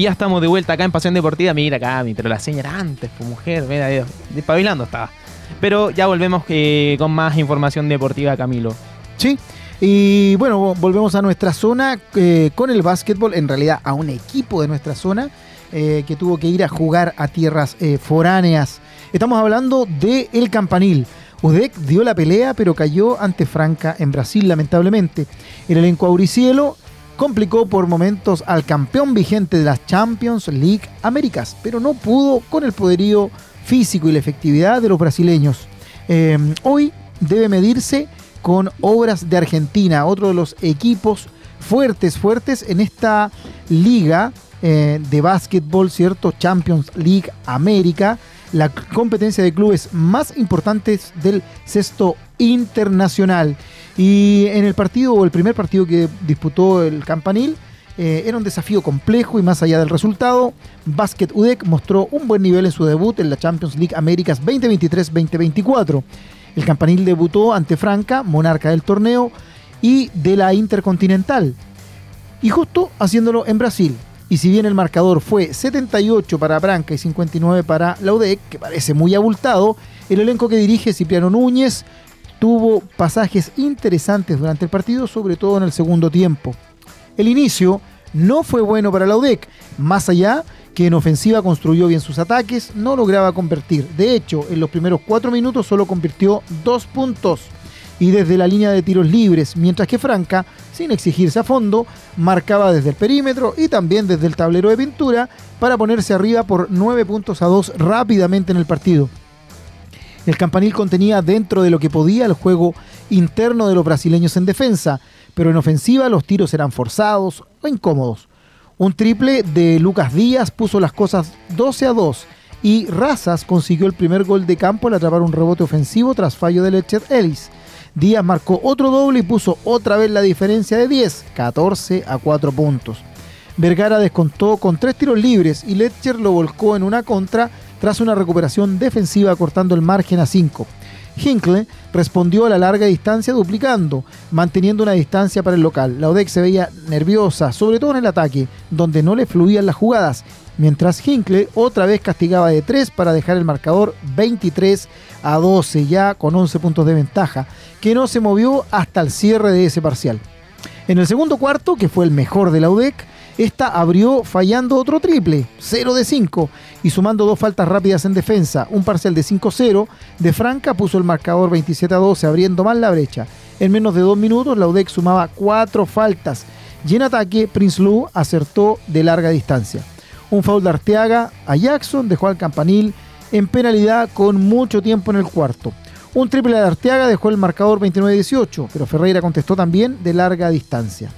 Y ya estamos de vuelta acá en Pasión Deportiva. Mira, Cami, pero la señora antes, pues mujer, mira, despabilando estaba. Pero ya volvemos eh, con más información deportiva, Camilo. Sí. Y bueno, volvemos a nuestra zona eh, con el básquetbol, en realidad a un equipo de nuestra zona eh, que tuvo que ir a jugar a tierras foráneas. Estamos hablando de El Campanil. UDEC dio la pelea, pero cayó ante Franca en Brasil, lamentablemente. El elenco auricielo complicó por momentos al campeón vigente de las Champions League Américas, pero no pudo con el poderío físico y la efectividad de los brasileños. Em, hoy debe medirse con Obras de Argentina, otro de los equipos fuertes, fuertes en esta liga eh, de básquetbol, ¿cierto? Champions League América, la competencia de clubes más importantes del sexto internacional. Y en el partido, o el primer partido que disputó el Campanil, eh, era un desafío complejo y más allá del resultado, Basket UDEC mostró un buen nivel en su debut en la Champions League Américas 2023-2024. El Campanil debutó ante Franca, monarca del torneo y de la Intercontinental, y justo haciéndolo en Brasil. Y si bien el marcador fue 78 para Branca y 59 para la UDEC, que parece muy abultado, el elenco que dirige Cipriano Núñez tuvo pasajes interesantes durante el partido, sobre todo en el segundo tiempo. El inicio no fue bueno para la UDEC, más allá que en ofensiva construyó bien sus ataques, no lograba convertir. De hecho, en los primeros cuatro minutos solo convirtió dos puntos y desde la línea de tiros libres, mientras que Franca, sin exigirse a fondo, marcaba desde el perímetro y también desde el tablero de pintura para ponerse arriba por 9 puntos a 2 rápidamente en el partido. El campanil contenía dentro de lo que podía el juego interno de los brasileños en defensa, pero en ofensiva los tiros eran forzados o incómodos. Un triple de Lucas Díaz puso las cosas 12 a 2 y Razas consiguió el primer gol de campo al atrapar un rebote ofensivo tras fallo de Lechet Ellis. Díaz marcó otro doble y puso otra vez la diferencia de 10, 14 a 4 puntos. Vergara descontó con tres tiros libres y Letcher lo volcó en una contra tras una recuperación defensiva cortando el margen a 5. Hinkle respondió a la larga distancia duplicando, manteniendo una distancia para el local. La ODEC se veía nerviosa, sobre todo en el ataque, donde no le fluían las jugadas, mientras Hinkle otra vez castigaba de 3 para dejar el marcador 23 a 12, ya con 11 puntos de ventaja, que no se movió hasta el cierre de ese parcial. En el segundo cuarto, que fue el mejor de la UDEC, esta abrió fallando otro triple, 0 de 5, y sumando dos faltas rápidas en defensa, un parcial de 5-0, de Franca puso el marcador 27 a 12, abriendo más la brecha. En menos de dos minutos, la UDEC sumaba cuatro faltas, y en ataque, Prince Lou acertó de larga distancia. Un foul de Arteaga a Jackson dejó al campanil en penalidad con mucho tiempo en el cuarto. Un triple de Arteaga dejó el marcador 29-18, pero Ferreira contestó también de larga distancia.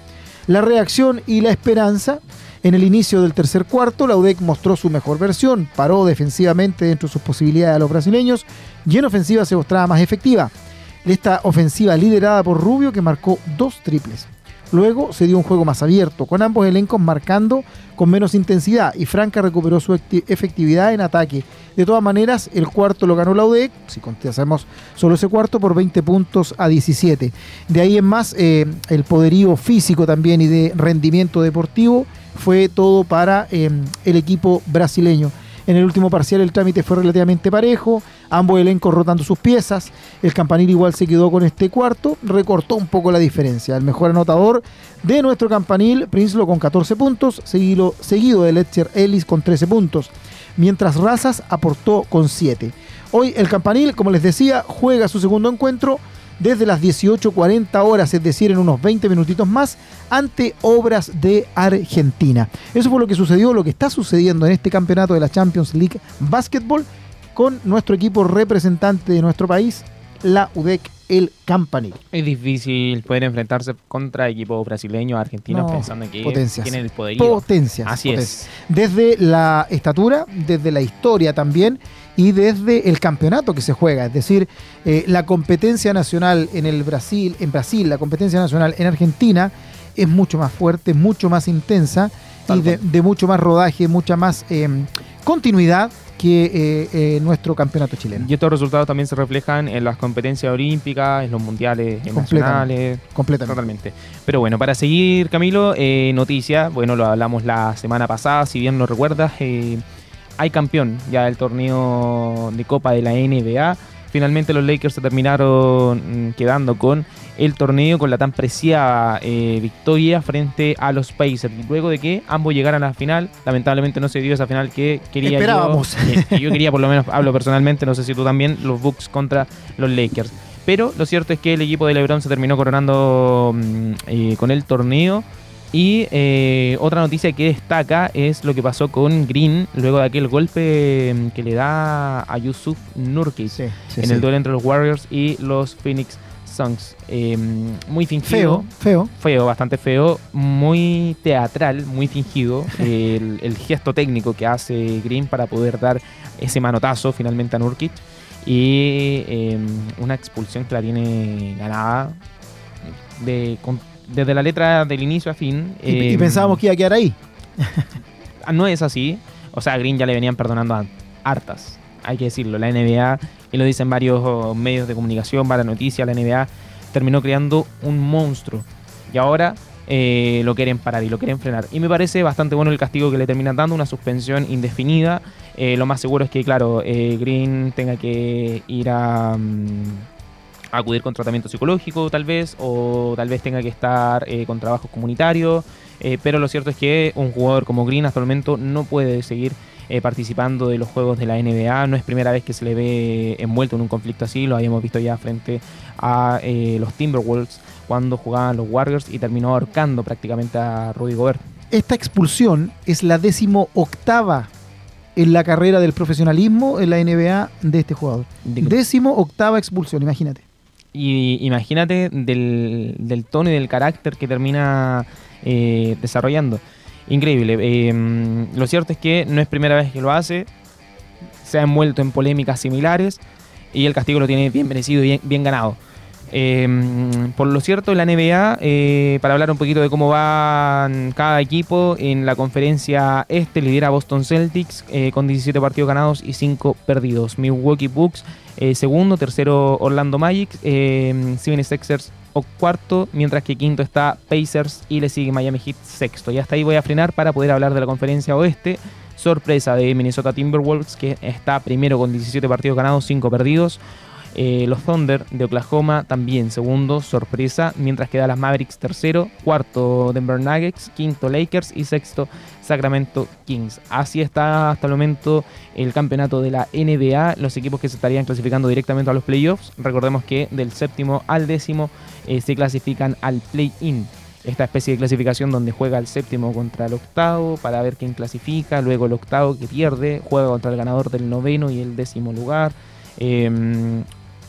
La reacción y la esperanza. En el inicio del tercer cuarto, la UDEC mostró su mejor versión, paró defensivamente dentro de sus posibilidades a los brasileños y en ofensiva se mostraba más efectiva. Esta ofensiva liderada por Rubio que marcó dos triples. Luego se dio un juego más abierto, con ambos elencos marcando con menos intensidad y Franca recuperó su efectividad en ataque. De todas maneras, el cuarto lo ganó la UDEC, si hacemos solo ese cuarto, por 20 puntos a 17. De ahí en más, eh, el poderío físico también y de rendimiento deportivo fue todo para eh, el equipo brasileño. En el último parcial el trámite fue relativamente parejo, ambos elencos rotando sus piezas. El campanil igual se quedó con este cuarto, recortó un poco la diferencia. El mejor anotador de nuestro campanil, Prinslo con 14 puntos, seguido, seguido de Letcher Ellis con 13 puntos, mientras Razas aportó con 7. Hoy el campanil, como les decía, juega su segundo encuentro desde las 18.40 horas, es decir, en unos 20 minutitos más, ante Obras de Argentina. Eso fue lo que sucedió, lo que está sucediendo en este campeonato de la Champions League Basketball con nuestro equipo representante de nuestro país, la UDEC el Campanil. Es difícil poder enfrentarse contra equipos brasileños, argentinos, pensando que tienen el poder. Potencias. Así es. Desde la estatura, desde la historia también y desde el campeonato que se juega. Es decir, eh, la competencia nacional en el Brasil, en Brasil, la competencia nacional en Argentina es mucho más fuerte, mucho más intensa y de, mucho más rodaje, mucha más em, continuidad que eh, eh, nuestro campeonato chileno. Y estos resultados también se reflejan en las competencias olímpicas, en los mundiales nacionales. Completamente. Totalmente. Pero bueno, para seguir, Camilo, eh, noticia, bueno, lo hablamos la semana pasada, si bien lo recuerdas, hay campeón ya del torneo de Copa de la NBA. Finalmente los Lakers se terminaron mm, quedando con el torneo con la tan preciada eh, victoria frente a los Pacers. Luego de que ambos llegaran a la final, lamentablemente no se dio esa final que quería Esperábamos. yo. yo quería, por lo menos, hablo personalmente, no sé si tú también, los Bucks contra los Lakers. Pero lo cierto es que el equipo de LeBron se terminó coronando mm, eh, con el torneo y eh, otra noticia que destaca es lo que pasó con Green luego de aquel golpe mm, que le da a Yusuf Nurkic en el duelo entre los Warriors y los Phoenix Suns. Em, muy fingido. Feo, feo. Feo, bastante feo. Muy teatral, muy fingido. el, gesto técnico que hace Green para poder dar ese manotazo finalmente a Nurkic. Y em, una expulsión que la tiene ganada de, desde la letra del inicio a fin. Y, pensábamos que iba a quedar ahí. Ah, no es así. O sea, a Green ya le venían perdonando a hartas. Hay que decirlo. La NBA, y lo dicen varios oh, medios de comunicación, para noticias, la NBA terminó creando un monstruo. Y ahora eh, lo quieren parar y lo quieren frenar. Y me parece bastante bueno el castigo que le terminan dando, una suspensión indefinida. Eh, lo más seguro es que, claro, eh, Green tenga que ir a... Mm, acudir con tratamiento psicológico tal vez, o tal vez tenga que estar con trabajos comunitarios, pero lo cierto es que un jugador como Green hasta el momento no puede seguir eh, participando de los juegos de la NBA, no es primera vez que se le ve envuelto en un conflicto así, lo habíamos visto ya frente a los Timberwolves cuando jugaban los Warriors y terminó ahorcando prácticamente a Rudy Gobert. Esta expulsión es la décimo octava en la carrera del profesionalismo en la NBA de este jugador. Décimo octava expulsión, imagínate. Y imagínate del, tono y del carácter que termina eh, desarrollando. Increíble. Eh, lo cierto es que no es primera vez que lo hace. Se ha envuelto en polémicas similares y el castigo lo tiene bien merecido y bien, ganado. Eh, por lo cierto, la NBA, para hablar un poquito de cómo va cada equipo, en la conferencia este lidera Boston Celtics con 17 partidos ganados y 5 perdidos. Milwaukee Bucks eh, segundo, tercero Orlando Magic, eh, Seven Sixers o cuarto, mientras que quinto está Pacers y le sigue Miami Heat sexto. Y hasta ahí voy a frenar para poder hablar de la conferencia oeste. Sorpresa de Minnesota Timberwolves que está primero con 17 partidos ganados, 5 perdidos. Eh, los Thunder de Oklahoma también segundo, sorpresa, mientras que las Mavericks tercero, cuarto Denver Nuggets, quinto Lakers y sexto Sacramento Kings. Así está hasta el momento el campeonato de la NBA, los equipos que se estarían clasificando directamente a los playoffs. Recordemos que del séptimo al décimo eh, se clasifican al play-in esta especie de clasificación donde juega el séptimo contra el octavo para ver quién clasifica, luego el octavo que pierde, juega contra el ganador del noveno y el décimo lugar. Em,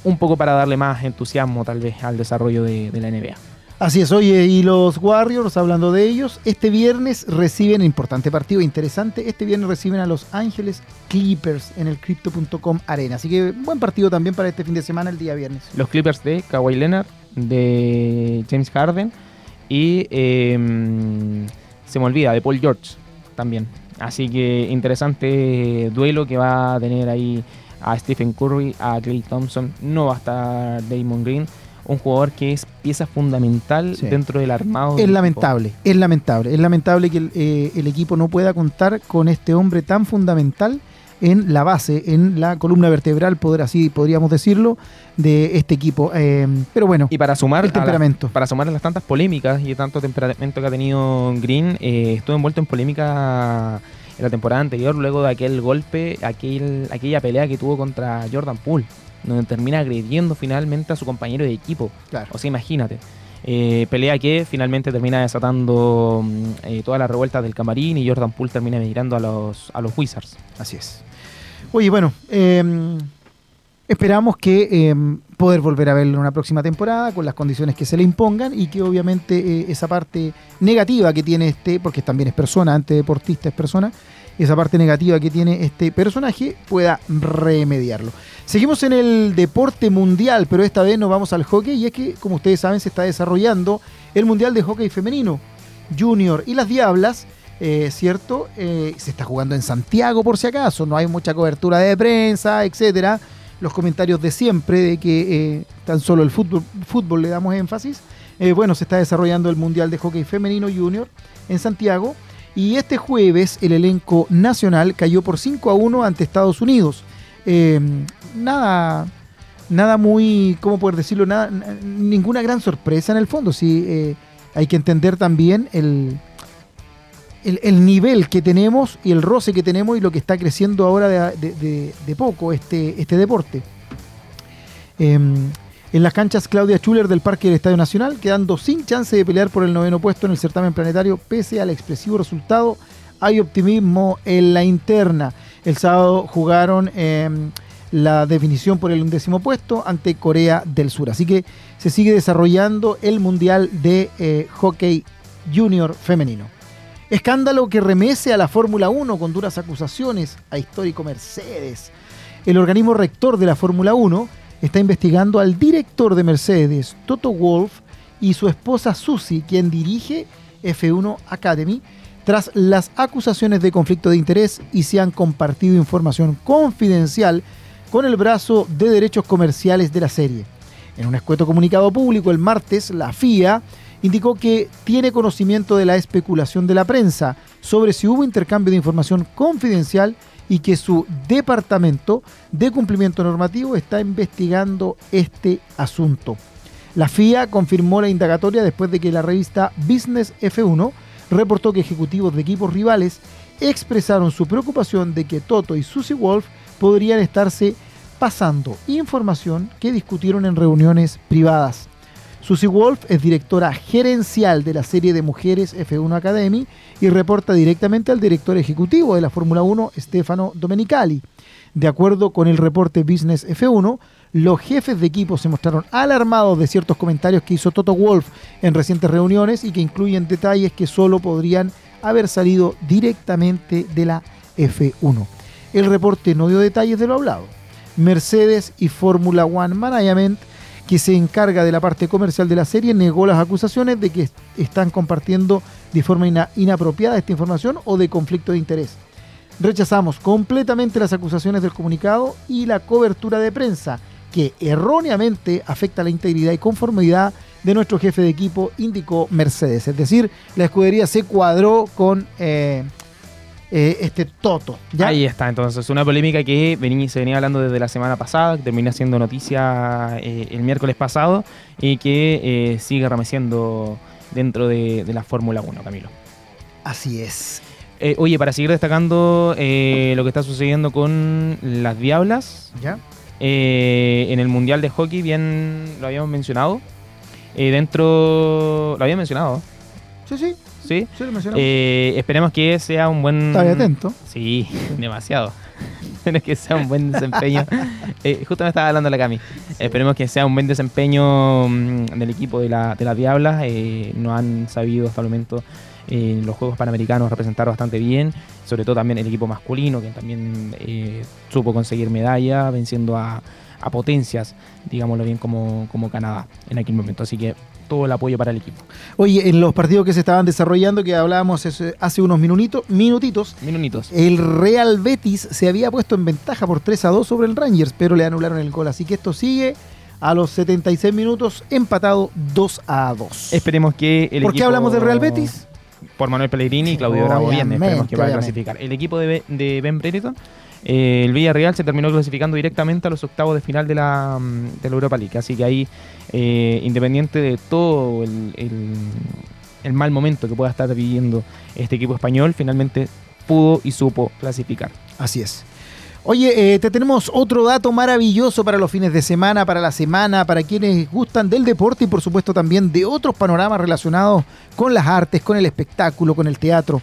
un poco para darle más entusiasmo tal vez al desarrollo de, la NBA. Así es, oye, y los Warriors, hablando de ellos, este viernes reciben, importante partido, interesante, este viernes reciben a Los Ángeles Clippers en el Crypto.com Arena. Así que buen partido también para este fin de semana, el día viernes. Los Clippers de Kawhi Leonard, de James Harden y em, se me olvida, de Paul George también. Así que interesante duelo que va a tener ahí a Stephen Curry, a Clay Thompson, no va a estar Damon Green, un jugador que es pieza fundamental dentro del armado. Es lamentable, es lamentable, es lamentable que eh, el, equipo no pueda contar con este hombre tan fundamental en la base, en la columna vertebral, poder así podríamos decirlo, de este equipo. Eh, pero bueno, y para sumar el temperamento. para sumar a las tantas polémicas y tanto temperamento que ha tenido Green, eh, estuvo envuelto en polémica en la temporada anterior, luego de aquel golpe, aquel, aquella pelea que tuvo contra Jordan Poole, donde termina agrediendo finalmente a su compañero de equipo. Claro. O sea, imagínate. Eh, pelea que finalmente termina desatando mm, eh, todas las revueltas del camarín y Jordan Poole termina migrando a los, a los Wizards. Así es. Oye, bueno, em, esperamos que em, poder volver a verlo en una próxima temporada con las condiciones que se le impongan y que obviamente eh, esa parte negativa que tiene este, porque también es persona, antes deportista es persona, esa parte negativa que tiene este personaje pueda remediarlo. Seguimos en el deporte mundial, pero esta vez nos vamos al hockey y es que, como ustedes saben, se está desarrollando el Mundial de Hockey Femenino Junior y las Diablas eh, ¿cierto? Eh, se está jugando en Santiago por si acaso, no hay mucha cobertura de prensa, etcétera. Los comentarios de siempre de que eh, tan solo el fútbol, fútbol le damos énfasis. bueno, se está desarrollando el Mundial de Hockey Femenino Junior en Santiago. Y este jueves el elenco nacional cayó por 5 a 1 ante Estados Unidos. nada, nada muy, ¿cómo poder decirlo? Nada, ninguna gran sorpresa en el fondo. Sí, hay que entender también el, el, nivel que tenemos y el roce que tenemos y lo que está creciendo ahora de, poco este, este deporte. Em, en las canchas Claudia Schuller del Parque del Estadio Nacional, quedando sin chance de pelear por el noveno puesto en el certamen planetario, pese al expresivo resultado, hay optimismo en la interna. El sábado jugaron em, la definición por el undécimo puesto ante Corea del Sur. Así que se sigue desarrollando el Mundial de eh, Hockey Junior Femenino. Escándalo que remece a la Fórmula 1 con duras acusaciones a histórico Mercedes. El organismo rector de la Fórmula 1 está investigando al director de Mercedes, Toto Wolf, y su esposa Susie, quien dirige F1 Academy, tras las acusaciones de conflicto de interés y se han compartido información confidencial con el brazo de derechos comerciales de la serie. En un escueto comunicado público el martes, la FIA indicó que tiene conocimiento de la especulación de la prensa sobre si hubo intercambio de información confidencial y que su departamento de cumplimiento normativo está investigando este asunto. La FIA confirmó la indagatoria después de que la revista Business F1 reportó que ejecutivos de equipos rivales expresaron su preocupación de que Toto y Susie Wolf podrían estarse pasando información que discutieron en reuniones privadas. Susie Wolf es directora gerencial de la serie de mujeres F1 Academy y reporta directamente al director ejecutivo de la Fórmula 1, Stefano Domenicali. De acuerdo con el reporte Business F1, los jefes de equipo se mostraron alarmados de ciertos comentarios que hizo Toto Wolf en recientes reuniones y que incluyen detalles que solo podrían haber salido directamente de la F1. El reporte no dio detalles de lo hablado. Mercedes y Fórmula One Management que se encarga de la parte comercial de la serie, negó las acusaciones de que están compartiendo de forma inapropiada esta información o de conflicto de interés. Rechazamos completamente las acusaciones del comunicado y la cobertura de prensa, que erróneamente afecta la integridad y conformidad de nuestro jefe de equipo, indicó Mercedes. Es decir, la escudería se cuadró con eh, eh, este Toto. Ahí está, entonces, una polémica que se venía hablando desde la semana pasada, que termina siendo noticia eh, el miércoles pasado y que eh, sigue remeciendo dentro de, la Fórmula 1, Camilo. Así es. oye, para seguir destacando lo que está sucediendo con las Diablas, ¿Ya? en el Mundial de Hockey, bien lo habíamos mencionado. dentro. Lo había mencionado. Sí, sí. ¿Sí? Eh, esperemos que sea un buen... Está atento. Sí, demasiado. Esperemos que sea un buen desempeño. Eh, justo me estaba hablando la Cami. Esperemos que sea un buen desempeño del equipo de, la, de las Diablas. Eh, no han sabido hasta el momento en los Juegos Panamericanos representar bastante bien. Sobre todo también el equipo masculino, que también supo conseguir medalla, venciendo a, a potencias, digámoslo bien, como, como Canadá en aquel momento. Así que todo el apoyo para el equipo. Oye, en los partidos que se estaban desarrollando, que hablábamos hace unos minutitos, minutitos, minutitos, el Real Betis se había puesto en ventaja por 3 a 2 sobre el Rangers, pero le anularon el gol. Así que esto sigue a los 76 minutos empatado 2 a 2. Esperemos que el ¿Por qué hablamos del Real Betis? Por Manuel Pellegrini y Claudio Bravo bien, esperemos que vaya a clasificar. El equipo de, de Ben Brereton eh, el Villarreal se terminó clasificando directamente a los octavos de final de la, mm, de la Europa League. Así que ahí, eh, independiente de todo el, mal momento que pueda estar viviendo este equipo español, finalmente pudo y supo clasificar. Así es. Oye, eh, te tenemos otro dato maravilloso para los fines de semana, para la semana, para quienes gustan del deporte y por supuesto también de otros panoramas relacionados con las artes, con el espectáculo, con el teatro.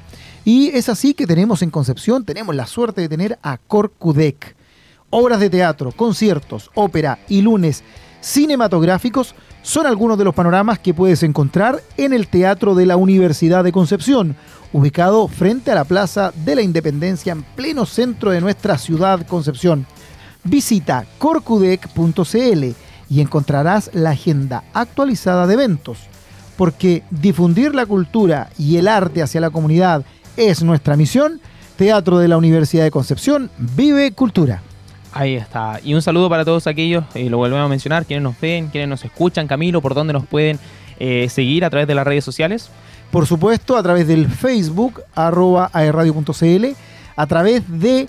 Y es así que tenemos en Concepción, tenemos la suerte de tener a Corcudec. Obras de teatro, conciertos, ópera y lunes cinematográficos son algunos de los panoramas que puedes encontrar en el Teatro de la Universidad de Concepción, ubicado frente a la Plaza de la Independencia en pleno centro de nuestra ciudad Concepción. Visita corcudec.cl y encontrarás la agenda actualizada de eventos, porque difundir la cultura y el arte hacia la comunidad es nuestra misión. Teatro de la Universidad de Concepción, vive cultura. Ahí está. Y un saludo para todos aquellos, y lo volvemos a mencionar, quienes nos ven, quienes nos escuchan. Camilo, ¿por dónde nos pueden eh, seguir a través de las redes sociales? Por supuesto, a través del Facebook, arroba aerradio.cl, a través de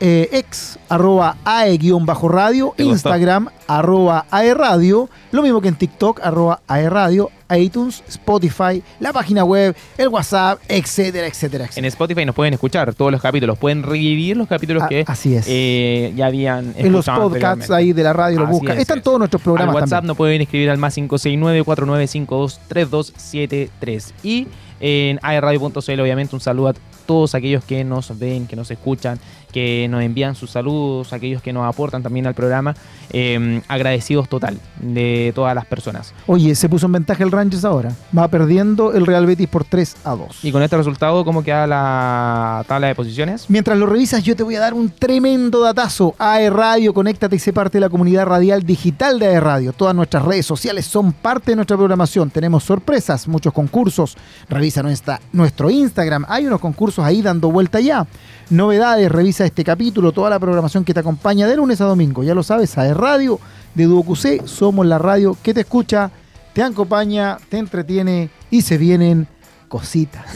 eh, ex, arroba ae-radio. Instagram, arroba aerradio, lo mismo que en TikTok, arroba aerradio, iTunes, Spotify, la página web, el WhatsApp, etcétera, etcétera, En. Spotify nos pueden escuchar todos los capítulos, pueden revivir los capítulos A- que así es. eh, ya habían en los podcasts ahí de la radio Así buscan. es, Están es. todos nuestros programas WhatsApp también. nos pueden escribir al más 569-4952-3273. Y en aerradio.cl, obviamente, un saludo a todos aquellos que nos ven, que nos escuchan, que nos envían sus saludos, aquellos que nos aportan también al programa. Eh, agradecidos total de todas las personas. Oye, se puso en ventaja el Rangers ahora. Va perdiendo el Real Betis por 3 a 2. Y con este resultado, ¿cómo queda la tabla de posiciones? Mientras lo revisas, yo te voy a dar un tremendo datazo. AE Radio, conéctate y sé parte de la comunidad radial digital de AE Radio. Todas nuestras redes sociales son parte de nuestra programación. Tenemos sorpresas, muchos concursos. Revisa nuestra, nuestro Instagram. Hay unos concursos ahí dando vuelta ya. Novedades, revisa este capítulo, toda la programación que te acompaña de lunes a domingo. Ya lo sabes, AE Radio de DuoQC. Somos la radio que te escucha, te acompaña, te entretiene y se vienen cositas.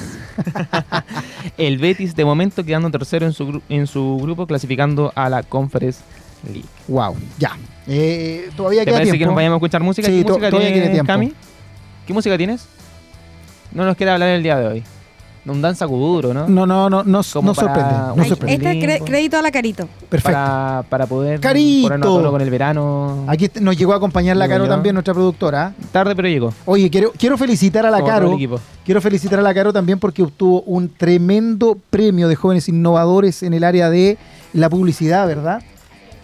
El Betis, de momento, quedando tercero en su, en su grupo, clasificando a la Conference League. Wow, ya. Eh, todavía ¿Te queda parece tiempo. que nos vayamos a escuchar música? Sí, ¿Qué música todavía tiene tiempo. Cami? ¿Qué música tienes? No nos quiere hablar el día de hoy. Un danza kuduro, ¿no? No, no, no, no, Como no para- sorprende. No Ay, sorprende. Este es cre- crédito a la carito. Perfecto. Para, para poder Carito. ponernos a tono con el verano. Aquí est- nos llegó a acompañar la Caro yo. también, nuestra productora. Tarde, pero llegó. Oye, quiero, quiero felicitar a la Como todo Caro. equipo. Quiero felicitar a la Caro también porque obtuvo un tremendo premio de jóvenes innovadores en el área de la publicidad, ¿verdad?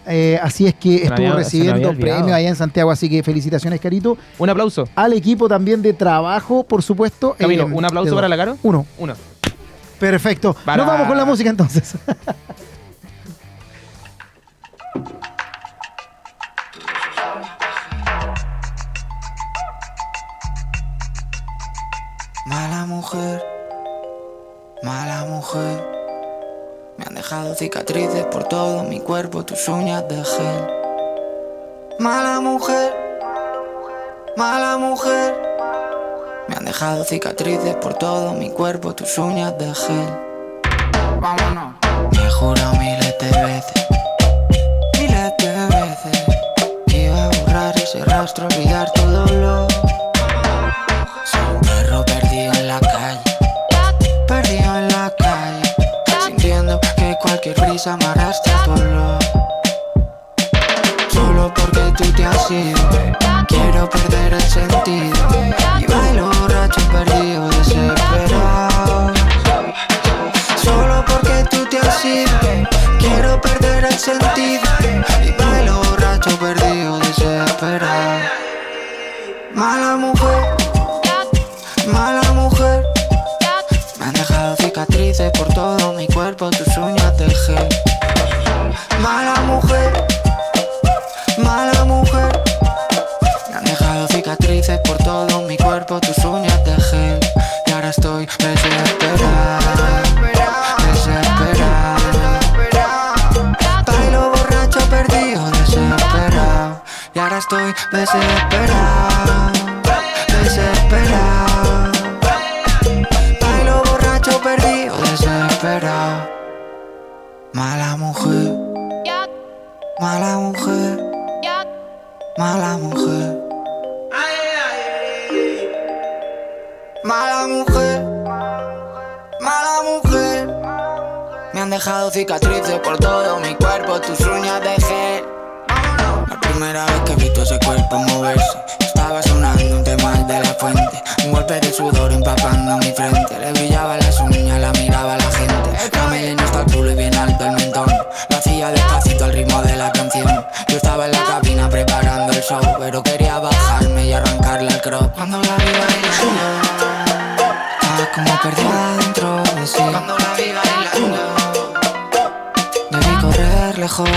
Eh, así es que estuvo había- recibiendo premios allá en Santiago, así que felicitaciones, Carito. Un aplauso. Al equipo también de trabajo, por supuesto. Camilo, eh, un aplauso para la Caro. Uno. Uno. Perfecto. Para- Nos vamos con la música entonces. Mala mujer, mala mujer. Me han dejado cicatrices por todo mi cuerpo, tus uñas de gel. Mala mujer, mala mujer. Me han dejado cicatrices por todo mi cuerpo, tus uñas de gel. Vámonos. Me he jurado miles de veces, miles de veces. que Iba a borrar ese rastro, olvidar tu dolor. Cualquier brisa me arrastra a tu olor. Solo porque tú te has ido, quiero perder el sentido y bailo borracho perdido, desesperado. Solo porque tú te has ido, quiero perder el sentido y bailo borracho perdido, desesperado. Mala mujer. Mala mujer, me han dejado cicatrices por todo mi cuerpo, ahora estoy De sudor empapando mi frente. Le brillaba las uñas, la miraba la gente. La melena hasta el culo y bien alto el mentón. Lo hacía despacito al ritmo de la canción. Yo estaba en la cabina preparando el show, pero quería bajarme y arrancarle al crop. Cuando la vi bailando, estaba como perdida dentro de sí. Cuando la vi bailando, debí correr lejos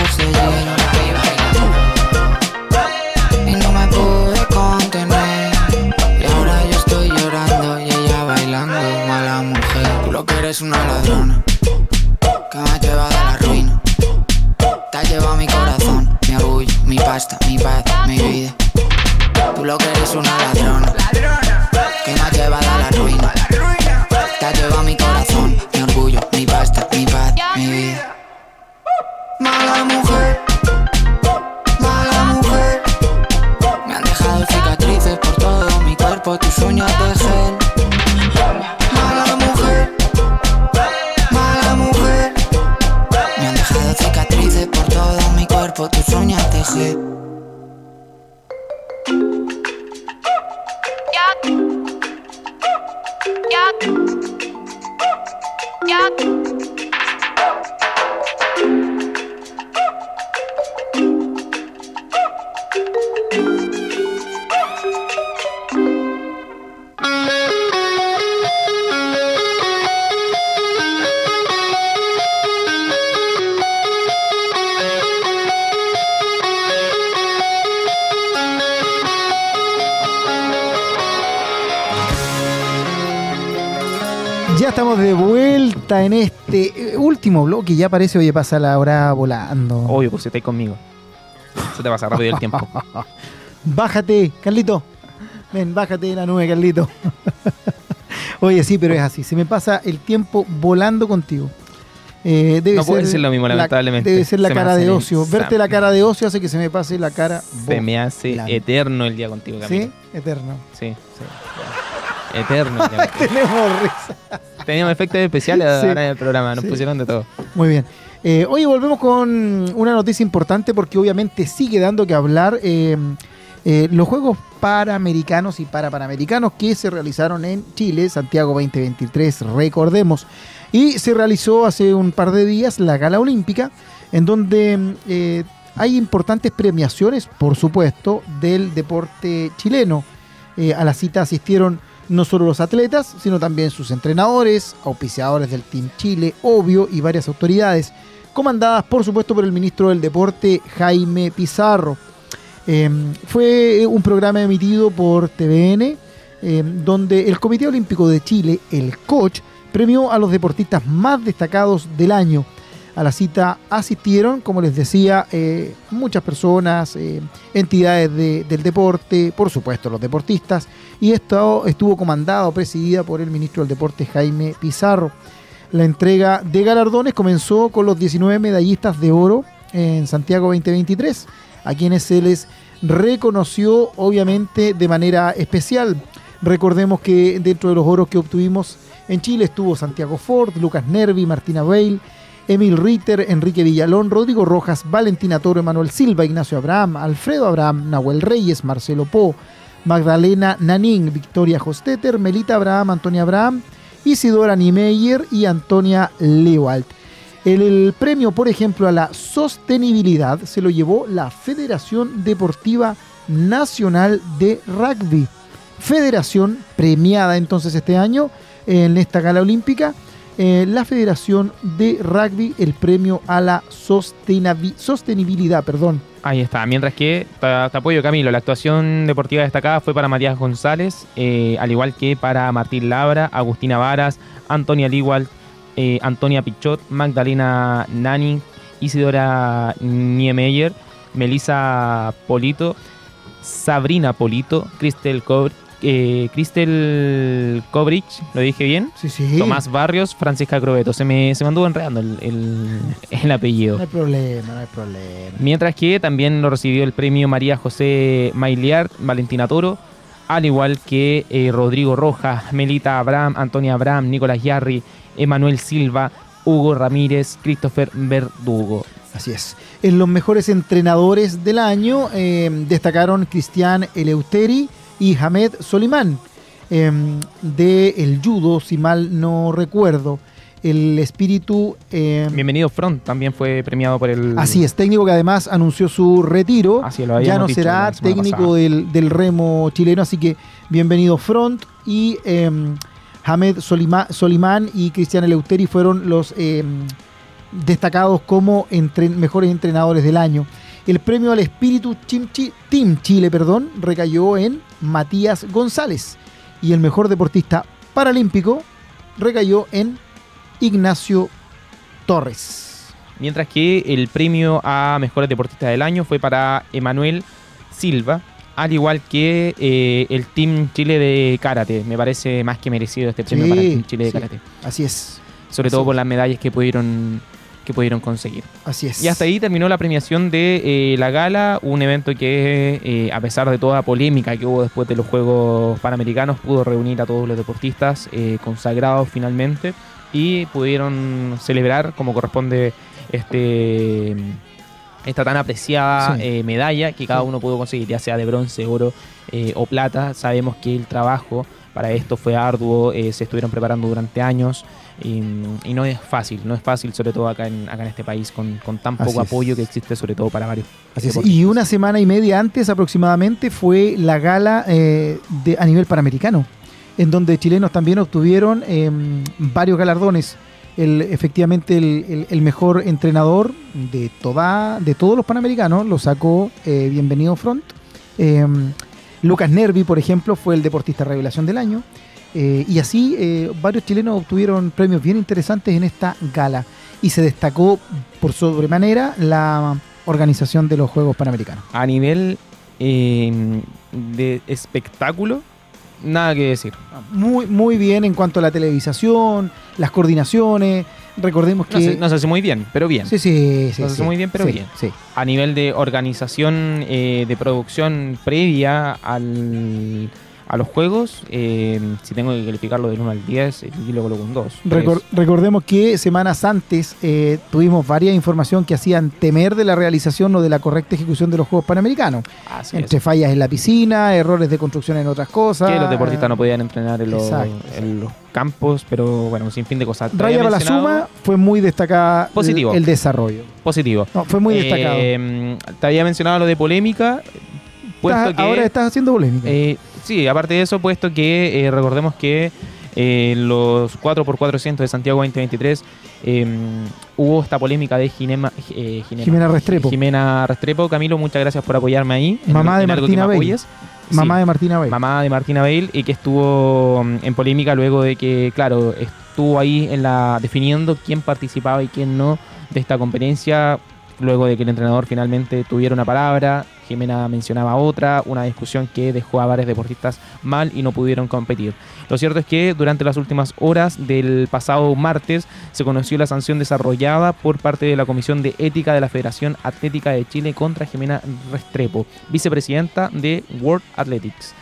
uñas de gel. Ya este eh, último bloque. Ya parece, oye, pasa la hora volando. Obvio, pues si estáis conmigo. Se te pasa rápido el tiempo. Bájate, Carlito. Ven, bájate de la nube, Carlito. Oye, sí, pero es así. Se me pasa el tiempo volando contigo. Eh, debe No puede ser lo mismo, la- lamentablemente. Debe ser la Se cara de ocio. Verte la cara de ocio hace que se me pase la cara. Se me hace volando. eterno el día contigo, Camilo. ¿Sí? Eterno. Sí. Eterno. el día contigo. Tenemos risa. Teníamos efectos especiales Sí. ahora en el programa. Nos Sí. pusieron de todo. Muy bien. Eh, hoy volvemos con una noticia importante porque obviamente sigue dando que hablar eh, eh, los Juegos Panamericanos y Parapanamericanos que se realizaron en Chile, Santiago 2023, recordemos. Y se realizó hace un par de días la Gala Olímpica, en donde eh, hay importantes premiaciones, por supuesto, del deporte chileno. Eh, a la cita asistieron no solo los atletas, sino también sus entrenadores, auspiciadores del Team Chile, obvio, y varias autoridades, comandadas por supuesto por el ministro del Deporte, Jaime Pizarro. Eh, fue un programa emitido por TVN, eh, donde el Comité Olímpico de Chile, el COCH, premió a los deportistas más destacados del año. A la cita asistieron, como les decía, eh, muchas personas, eh, entidades de- del deporte, por supuesto los deportistas, y esto estuvo comandado, presidida por el ministro del Deporte Jaime Pizarro. La entrega de galardones comenzó con los 19 medallistas de oro en Santiago 2023, a quienes se les reconoció obviamente de manera especial. Recordemos que dentro de los oros que obtuvimos en Chile estuvo Santiago Ford, Lucas Nervi, Martina Weil, Emil Ritter, Enrique Villalón, Rodrigo Rojas, Valentina Toro, Emanuel Silva, Ignacio Abraham, Alfredo Abraham, Nahuel Reyes, Marcelo Po, Magdalena Nanín, Victoria Hostetter, Melita Abraham, Antonia Abraham, Isidora Niemeyer y Antonia Lewald. El, el premio, por ejemplo, a la sostenibilidad se lo llevó la Federación Deportiva Nacional de Rugby. Federación premiada entonces este año en esta gala olímpica. Eh, la Federación de Rugby, el premio a la sostenibilidad, perdón. Ahí está. Mientras que, te, apoyo Camilo, la actuación deportiva destacada fue para Matías González, eh, al igual que para Martín Labra, Agustina Varas, Antonia Ligual, eh, Antonia Pichot, Magdalena Nani, Isidora Niemeyer, Melissa Polito, Sabrina Polito, Cristel Cobr- eh, Cristel Kobrich, lo dije bien. Sí, sí. Tomás Barrios, Francisca Crobeto. Se me, se me anduvo enredando el, el- el apellido. No hay problema, no hay problema. Mientras que también lo recibió el premio María José Mailiar, Valentina Toro, al igual que eh, Rodrigo Rojas, Melita Abraham, Antonia Abraham, Nicolás Yarri, Emanuel Silva, Hugo Ramírez, Christopher Verdugo. Así es. En los mejores entrenadores del año eh, destacaron Cristian Eleuteri y Hamed Solimán. eh, de el judo, si mal no recuerdo. El espíritu... eh, Bienvenido Front también fue premiado por el. Así es, técnico que además anunció su retiro. Así lo ya no será técnico del, del remo chileno, así que bienvenido Front y eh, Hamed Solima- Solimán y Cristian Eleuteri fueron los destacados como entren- mejores entrenadores del año. El premio al espíritu Team, Chi- Team Chile perdón, recayó en Matías González y el mejor deportista paralímpico recayó en Ignacio Torres. Mientras que el premio a mejores deportistas del año fue para Emanuel Silva, al igual que eh, el Team Chile de Karate. Me parece más que merecido este premio Sí, para el Team Chile de sí. Karate. Así es, Sobre Así todo por las medallas que pudieron, que pudieron conseguir. así es. Y hasta ahí terminó la premiación de eh, la gala, un evento que, eh, a pesar de toda polémica que hubo después de los Juegos Panamericanos, pudo reunir a todos los deportistas eh, consagrados finalmente y pudieron celebrar como corresponde este esta tan apreciada Sí. eh, medalla que cada uno pudo conseguir, ya sea de bronce, oro eh, o plata. Sabemos que el trabajo para esto fue arduo, eh, se estuvieron preparando durante años y, y no es fácil, no es fácil, sobre todo acá en, acá en este país, con, con tan Así poco es. apoyo que existe, sobre todo para varios. Así es. Y una semana y media antes aproximadamente fue la gala eh, de, a nivel panamericano, en donde chilenos también obtuvieron eh, varios galardones. El, efectivamente, el, el- el mejor entrenador de, toda, de todos los panamericanos lo sacó eh, Bienvenido Front. Eh, Lucas Nervi, por ejemplo, fue el deportista revelación del año. Eh, y así eh, varios chilenos obtuvieron premios bien interesantes en esta gala. Y se destacó por sobremanera la organización de los Juegos Panamericanos. A nivel eh, de espectáculo, nada que decir. Muy, muy bien en cuanto a la televisación, las coordinaciones. Recordemos que. se, no se hace muy bien, pero bien. Sí, sí, sí. No se sí. hace muy bien, pero Sí, bien. Sí. a nivel de organización eh, de producción previa al, a los juegos, eh, si tengo que calificarlo del 1 al 10, yo le coloco un 2. Recor- recordemos que semanas antes eh, tuvimos varias información que hacían temer de la realización o de la correcta ejecución de los Juegos Panamericanos. Así es. Entre fallas en la piscina, errores de construcción en otras cosas. Que los deportistas no podían entrenar en los, Exacto, en los campos, pero bueno, un sinfín de cosas. Raya para la suma fue muy destacada Positivo. el, el desarrollo. Positivo. No, fue muy destacado. Eh, te había mencionado lo de polémica, puesto Estás- que... Ahora estás haciendo polémica. Eh, sí, aparte de eso, puesto que eh, recordemos que eh, los 4x400 de Santiago 2023 eh, hubo esta polémica de Ginema, eh, Ginema- Jimena Restrepo. Jimena Restrepo. Camilo, muchas gracias por apoyarme ahí. en- Mamá de en Martina Bale. Mamá Sí, de Martina Bell. mamá de Martina Bale y que estuvo mm, en polémica luego de que, claro, estuvo ahí en la definiendo quién participaba y quién no de esta competencia. Luego de que el entrenador finalmente tuviera una palabra, Jimena mencionaba otra, una discusión que dejó a varios deportistas mal y no pudieron competir. Lo cierto es que durante las últimas horas del pasado martes se conoció la sanción desarrollada por parte de la Comisión de Ética de la Federación Atlética de Chile contra Jimena Restrepo, vicepresidenta de World Athletics.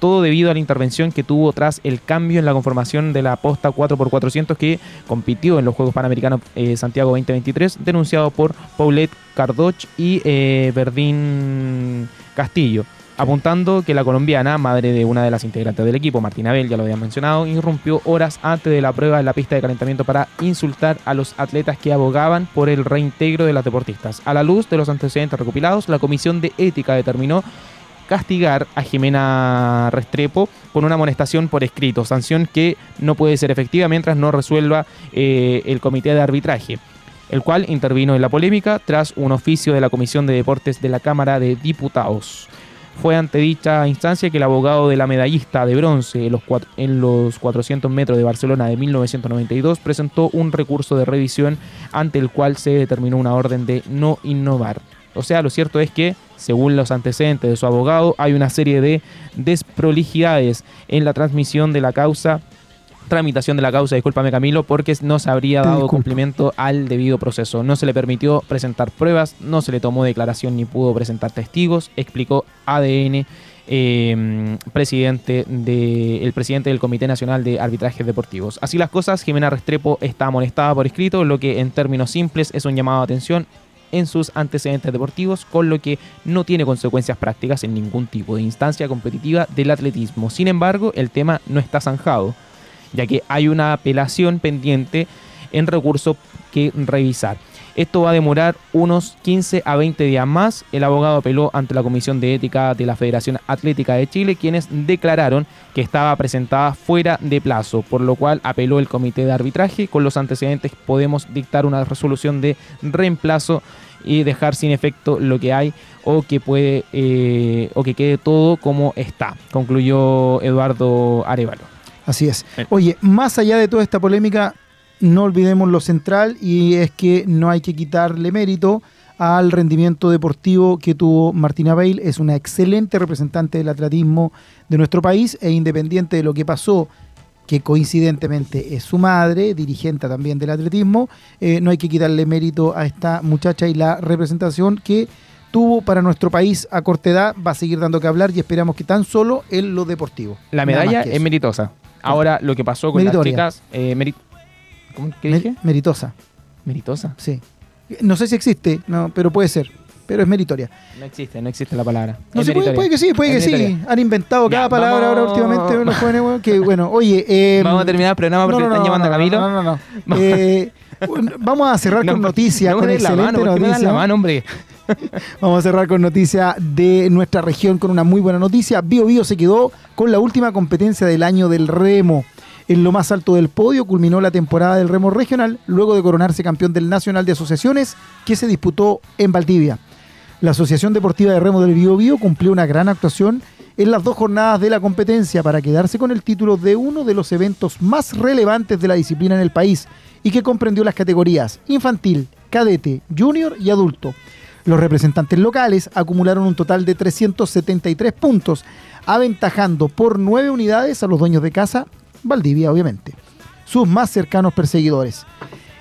Todo debido a la intervención que tuvo tras el cambio en la conformación de la posta 4x400 que compitió en los Juegos Panamericanos eh, Santiago 2023, denunciado por Paulette Cardoch y eh, Verdín Castillo apuntando que la colombiana, madre de una de las integrantes del equipo, Martina Bell, ya lo había mencionado, irrumpió horas antes de la prueba en la pista de calentamiento para insultar a los atletas que abogaban por el reintegro de las deportistas. A la luz de los antecedentes recopilados, la Comisión de Ética determinó castigar a Jimena Restrepo con una amonestación por escrito, sanción que no puede ser efectiva mientras no resuelva eh, el comité de arbitraje el cual intervino en la polémica tras un oficio de la Comisión de Deportes de la Cámara de Diputados. Fue ante dicha instancia que el abogado de la medallista de bronce en los, cuat- en los 400 metros de Barcelona de 1992 presentó un recurso de revisión ante el cual se determinó una orden de no innovar. O sea, lo cierto es que, según los antecedentes de su abogado, hay una serie de desprolijidades en la transmisión de la causa tramitación de la causa, discúlpame Camilo, porque no se habría dado cumplimiento al debido proceso. No se le permitió presentar pruebas, no se le tomó declaración ni pudo presentar testigos, explicó ADN, eh, presidente de, el presidente del Comité Nacional de Arbitrajes Deportivos. Así las cosas, Jimena Restrepo está amonestada por escrito, lo que en términos simples es un llamado de atención en sus antecedentes deportivos, con lo que no tiene consecuencias prácticas en ningún tipo de instancia competitiva del atletismo. Sin embargo, el tema no está zanjado ya que hay una apelación pendiente en recurso que revisar. Esto va a demorar unos 15 a 20 días más. El abogado apeló ante la Comisión de Ética de la Federación Atlética de Chile, quienes declararon que estaba presentada fuera de plazo, por lo cual apeló el comité de arbitraje. Con los antecedentes podemos dictar una resolución de reemplazo y dejar sin efecto lo que hay o que puede eh, o que quede todo como está, concluyó Eduardo Arevalo. Así es. Bien. Oye, más allá de toda esta polémica, no olvidemos lo central y es que no hay que quitarle mérito al rendimiento deportivo que tuvo Martina Bale. Es una excelente representante del atletismo de nuestro país e independiente de lo que pasó, que coincidentemente es su madre, dirigente también del atletismo, eh, no hay que quitarle mérito a esta muchacha y la representación que tuvo para nuestro país a corta edad, va a seguir dando que hablar y esperamos que tan solo en lo deportivo. La medalla es meritosa. Ahora, lo que pasó con Meritoria. las chicas... eh, ¿Cómo que Mer- dije? meritosa, Meritosa. sí. No sé si existe, no, pero puede ser. Pero es meritoria. No existe, no existe la palabra. No sé, puede, puede que sí, puede que sí. Han inventado Ya, cada palabra vamos- ahora últimamente los jóvenes, que bueno, oye... eh, Vamos a terminar el programa porque están llamando a Camilo. No, no, no. no. Eh, vamos a cerrar No, con noticias, no con excelente mano, ¿por qué das la noticia. mano, hombre? Vamos a cerrar con noticias de nuestra región con una muy buena noticia. Bio Bio se quedó con la última competencia del año del remo. En lo más alto del podio culminó la temporada del remo regional luego de coronarse campeón del Nacional de Asociaciones que se disputó en Valdivia. La Asociación Deportiva de Remo del Bio Bio cumplió una gran actuación en las dos jornadas de la competencia para quedarse con el título de uno de los eventos más relevantes de la disciplina en el país y que comprendió las categorías infantil, cadete, junior y adulto. Los representantes locales acumularon un total de 373 puntos, aventajando por 9 unidades a los dueños de casa, Valdivia obviamente, sus más cercanos perseguidores.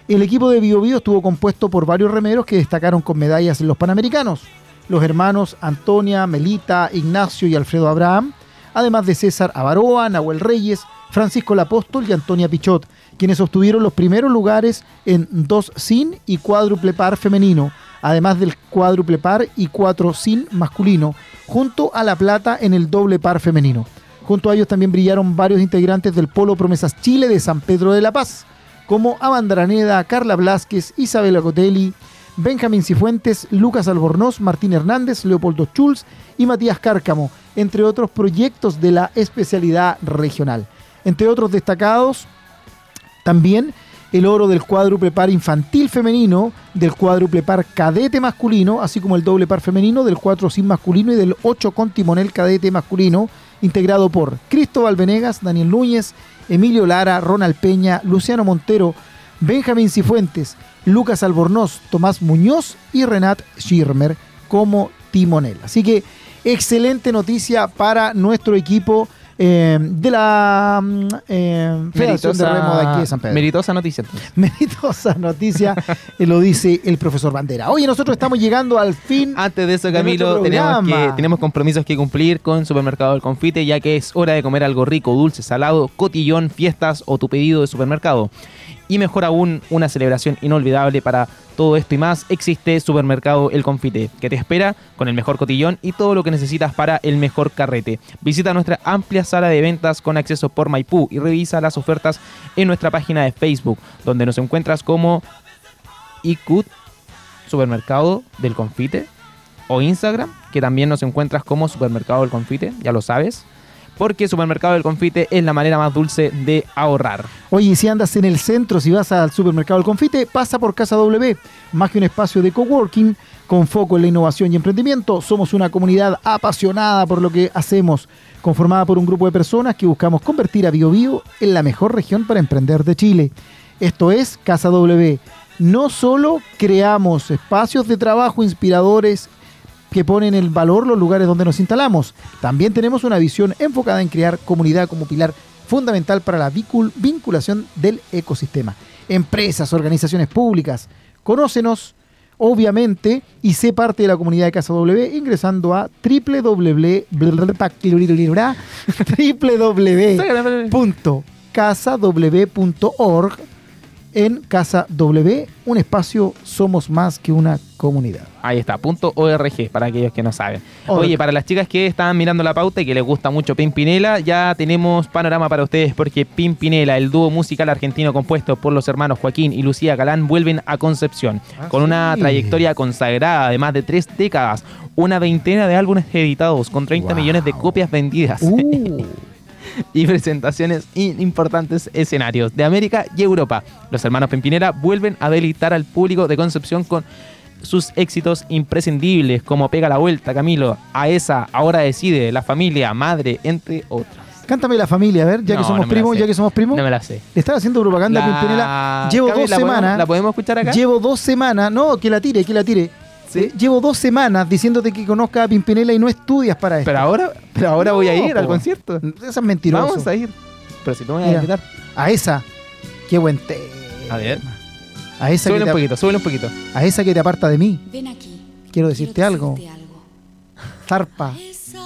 El equipo de Bio Bio estuvo compuesto por varios remeros que destacaron con medallas en los Panamericanos. Los hermanos Antonia, Melita, Ignacio y Alfredo Abraham, además de César Avaroa, Nahuel Reyes, Francisco Lapóstol y Antonia Pichot, quienes obtuvieron los primeros lugares en dos sin y cuádruple par femenino, además del cuádruple par y cuatro sin masculino, junto a la plata en el doble par femenino. Junto a ellos también brillaron varios integrantes del Polo Promesas Chile de San Pedro de la Paz, como Amandraneda, Carla Blasquez, Isabela Cotelli, Benjamín Cifuentes, Lucas Albornoz, Martín Hernández, Leopoldo Schulz y Matías Cárcamo, entre otros proyectos de la especialidad regional. Entre otros destacados, también el oro del cuádruple par infantil femenino, del cuádruple par cadete masculino, así como el doble par femenino, del 4 sin masculino y del 8 con timonel cadete masculino, integrado por Cristóbal Venegas, Daniel Núñez, Emilio Lara, Ronald Peña, Luciano Montero, Benjamín Cifuentes, Lucas Albornoz, Tomás Muñoz y Renat Schirmer como timonel. Así que excelente noticia para nuestro equipo eh, de la mm, eh, Federación de Remo de aquí de San Pedro. meritosa noticia. entonces. Meritosa noticia, eh, lo dice el profesor Bandera. Oye, nosotros estamos llegando al fin. Antes de eso, Camilo, tenemos, que, tenemos compromisos que cumplir con Supermercado del Confite, ya que es hora de comer algo rico, dulce, salado, cotillón, fiestas o tu pedido de supermercado. Y mejor aún, una celebración inolvidable para todo esto y más, existe Supermercado El Confite, que te espera con el mejor cotillón y todo lo que necesitas para el mejor carrete. Visita nuestra amplia sala de ventas con acceso por Maipú y revisa las ofertas en nuestra página de Facebook, donde nos encuentras como ICUT Supermercado del Confite o Instagram, que también nos encuentras como Supermercado del Confite, ya lo sabes, porque Supermercado del Confite es la manera más dulce de ahorrar. Oye, si andas en el centro, si vas al supermercado del confite, pasa por Casa W. Más que un espacio de coworking con foco en la innovación y emprendimiento, somos una comunidad apasionada por lo que hacemos, conformada por un grupo de personas que buscamos convertir a Bio Bio en la mejor región para emprender de Chile. Esto es Casa W. No solo creamos espacios de trabajo inspiradores que ponen el valor los lugares donde nos instalamos. También tenemos una visión enfocada en crear comunidad como pilar fundamental para la vinculación del ecosistema. Empresas, organizaciones públicas, conócenos, obviamente, y sé parte de la comunidad de Casa W ingresando a www.casaw.org en Casa W, un espacio somos más que una comunidad. Ahí está, punto .org para aquellos que no saben. Org. Oye, para las chicas que estaban mirando la pauta y que les gusta mucho Pimpinela, ya tenemos panorama para ustedes porque Pimpinela, el dúo musical argentino compuesto por los hermanos Joaquín y Lucía Galán, vuelven a Concepción Ah, con una trayectoria consagrada de más de tres décadas, una veintena de álbumes editados con 30 Wow. millones de copias vendidas. Uh, y presentaciones en importantes escenarios de América y Europa. Los hermanos Pimpinera vuelven a deleitar al público de Concepción con sus éxitos imprescindibles como Pega la Vuelta, Camilo, A esa, Ahora Decide, La Familia, Madre, entre otras. Cántame la familia, a ver, ya No, que somos no primos, ya que somos primos. No me la sé. Le estaba haciendo propaganda a La- Pimpinela. Llevo dos ¿la podemos- semanas. ¿La podemos escuchar acá? Llevo dos semanas. No, que la tire, que la tire. Sí. Eh, Llevo dos semanas diciéndote que conozcas a Pimpinela y no estudias para esto. Pero ahora, pero ahora voy a No, ir al concierto. Esa es mentiroso. Vamos a ir. Pero si tú me vas a invitar. A esa. Qué buen tema. A ver. A esa, que Súbele un te, poquito, súbele un poquito. a esa que te aparta de mí. Ven aquí. Quiero decirte algo. Zarpa. Esa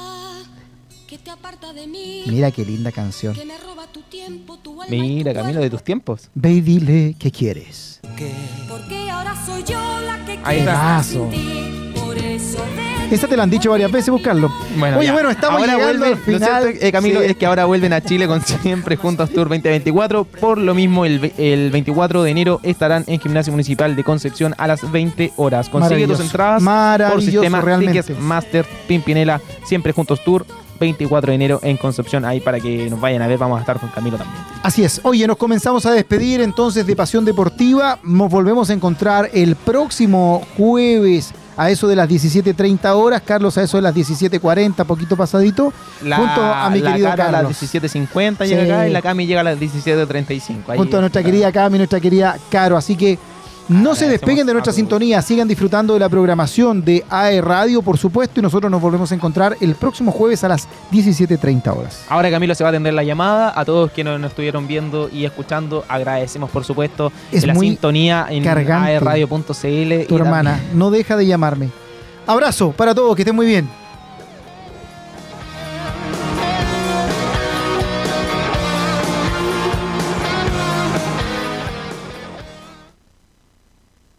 que te aparta de mí. Mira qué linda canción. Que me roba tu tiempo, tu alma Mira, Camilo, de tus tiempos. Ve y dile qué quieres. Porque ahora soy yo la que Ahí quiero está. Esa te la han dicho varias veces, buscarlo. Oye, ya. bueno, estamos ahora llegando vuelven, al final. Lo cierto, eh, Camilo, Sí. es que ahora vuelven a Chile con Siempre Juntos Tour 2024. Por lo mismo, el, el 24 de enero estarán en Gimnasio Municipal de Concepción a las 20 horas. Consigue tus entradas por sistema realmente. Ticketmaster Pimpinela Siempre Juntos Tour 24 de enero en Concepción. Ahí para que nos vayan a ver, vamos a estar con Camilo también. Así es. Oye, nos comenzamos a despedir entonces de Pasión Deportiva. Nos volvemos a encontrar el próximo jueves a eso de las 17.30 horas. Carlos a eso de las 17.40, poquito pasadito. junto a mi la querido Cara a las Carlos. 17.50 llega Sí. acá y la Cami llega a las 17.35. Ahí junto a nuestra querida Cami, nuestra querida Caro. Así que no se Agradecemos despeguen de nuestra sintonía, sigan disfrutando de la programación de AE Radio, por supuesto, y nosotros nos volvemos a encontrar el próximo jueves a las 17.30 horas. Ahora Camilo se va a atender la llamada. A todos quienes nos estuvieron viendo y escuchando, agradecemos por supuesto Es la muy sintonía en cargante. aerradio.cl. Tu hermana no deja de llamarme. Abrazo para todos, que estén muy bien.